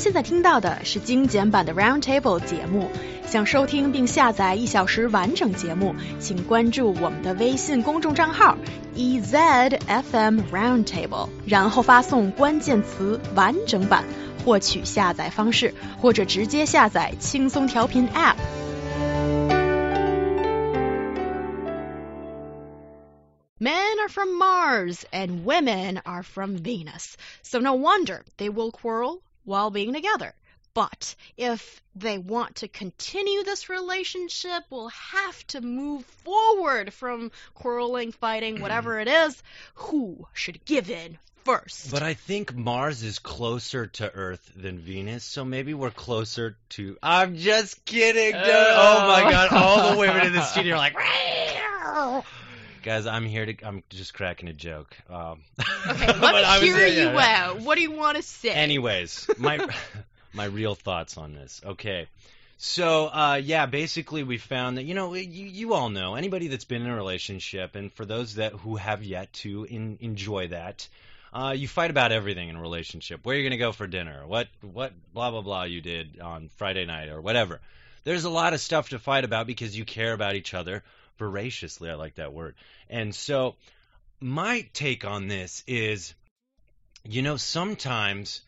现在听到的是精简版的 Roundtable 节目。想收听并下载一小时完整节目，请关注我们的微信公众账号 EZFM Roundtable，然后发送关键词“完整版”获取下载方式，或者直接下载轻松调频 App。Men are from Mars and women are from Venus, so no wonder they will quarrel while being together. But if they want to continue this relationship, we'll have to move forward from quarreling, fighting, whatever it is. Who should give in first? But I think Mars is closer to Earth than Venus, so maybe we're closer to. I'm just kidding, dude. Oh, oh my god, all the women in the studio are like. Guys, I'm here to. I'm just cracking a joke. Um, Okay, let me hear you yeah. out. What do you want to say? Anyways, my my real thoughts on this. Okay. So, uh, yeah, basically we found that, you know, you, you all know, anybody that's been in a relationship, and for those that who have yet to in, enjoy that, uh, you fight about everything in a relationship. Where you're going to go for dinner, what, what, blah, blah, blah you did on Friday night or whatever. There's a lot of stuff to fight about because you care about each other voraciously. I like that word. And so, my take on this is, you know, sometimes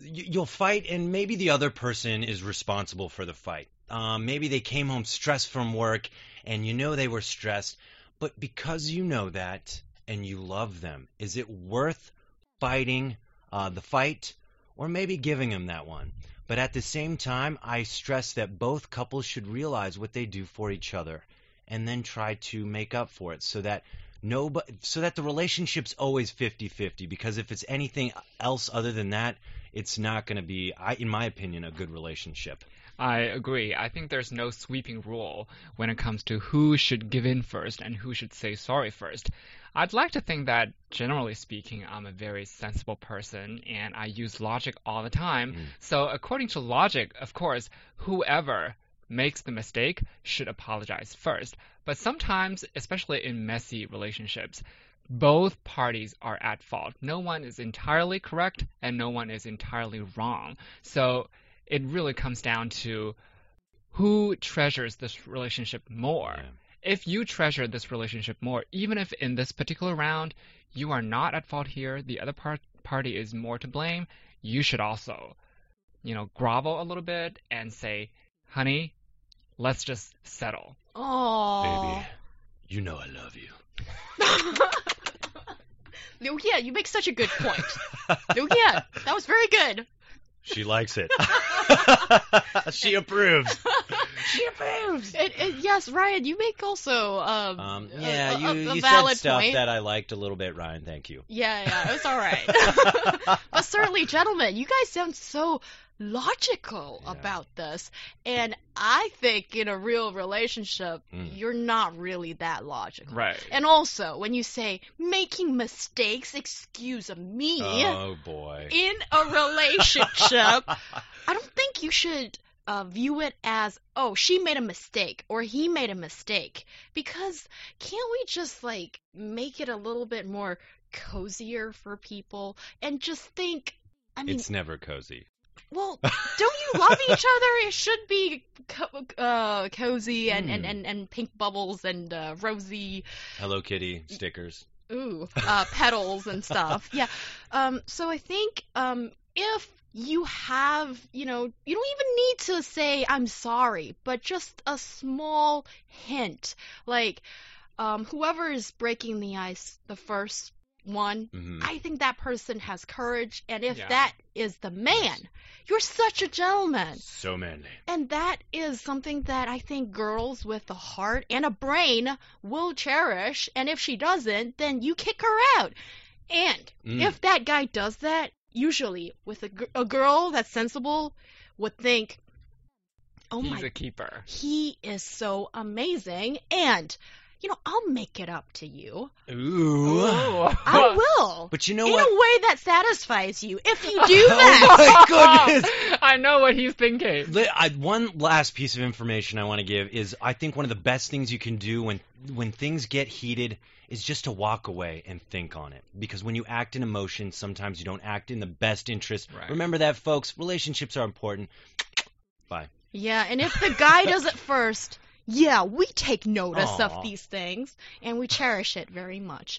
you'll fight and maybe the other person is responsible for the fight. Um, maybe they came home stressed from work and you know they were stressed, but because you know that and you love them, is it worth fighting uh, the fight or maybe giving them that one? But at the same time, I stress that both couples should realize what they do for each other and then try to make up for it so that nobody so that the relationship's always 50-50 because if it's anything else other than that it's not going to be I, in my opinion a good relationship I agree. I think there's no sweeping rule when it comes to who should give in first and who should say sorry first. I'd like to think that, generally speaking, I'm a very sensible person and I use logic all the time. Mm. So, according to logic, of course, whoever makes the mistake should apologize first. But sometimes, especially in messy relationships, both parties are at fault. No one is entirely correct and no one is entirely wrong. So it really comes down to who treasures this relationship more. Yeah. If you treasure this relationship more, even if in this particular round you are not at fault here, the other part, party is more to blame, you should also, you know, grovel a little bit and say, honey, let's just settle. Oh. baby you know i love you Liu Yan, you make such a good point. Liu Yan, that was very good. she likes it she approves she approves It, it, yes, Ryan, you make also um, um, a- yeah a, you, a, a you said valid stuff point. that i liked a little bit ryan thank you Yeah, yeah, it was all right. but certainly, gentlemen, you guys sound so logical Yeah. about this. And I think in a real relationship, Mm. you're not really that logical. Right. And also, when you say making mistakes, excuse me, oh boy in a relationship, I don't think you should uh, view it as, oh, she made a mistake or he made a mistake. Because can't we just like make it a little bit more cozier for people and just think, I mean, it's never cozy well, don't you love each other? It should be co- uh, cozy and, and, Hmm. and, and pink bubbles and uh, rosy hello kitty stickers ooh, uh, petals and stuff. Yeah. Um, so I think um, if you have, you know, you don't even need to say I'm sorry, but just a small hint, like um, whoever is breaking the ice, the first one, hmm I think that person has courage, and if Yeah. that is the man, you're such a gentleman. so manly And that is something that I think girls with a heart and a brain will cherish. And if she doesn't, then you kick her out. And Mm. if that guy does that, usually with a, a girl that's sensible, would think, oh He's my, a keeper. he is so amazing. And, you know, I'll make it up to you. Ooh. Ooh. I will. But you know In what? a way that satisfies you, if you do oh that. oh my goodness. I know what he's thinking. I, one last piece of information I want to give is I think one of the best things you can do when when things get heated is just to walk away and think on it because when you act in emotion sometimes you don't act in the best interest Right. remember that folks relationships are important bye Yeah, and if the guy does it first, yeah, we take notice Aww. of these things and we cherish it very much.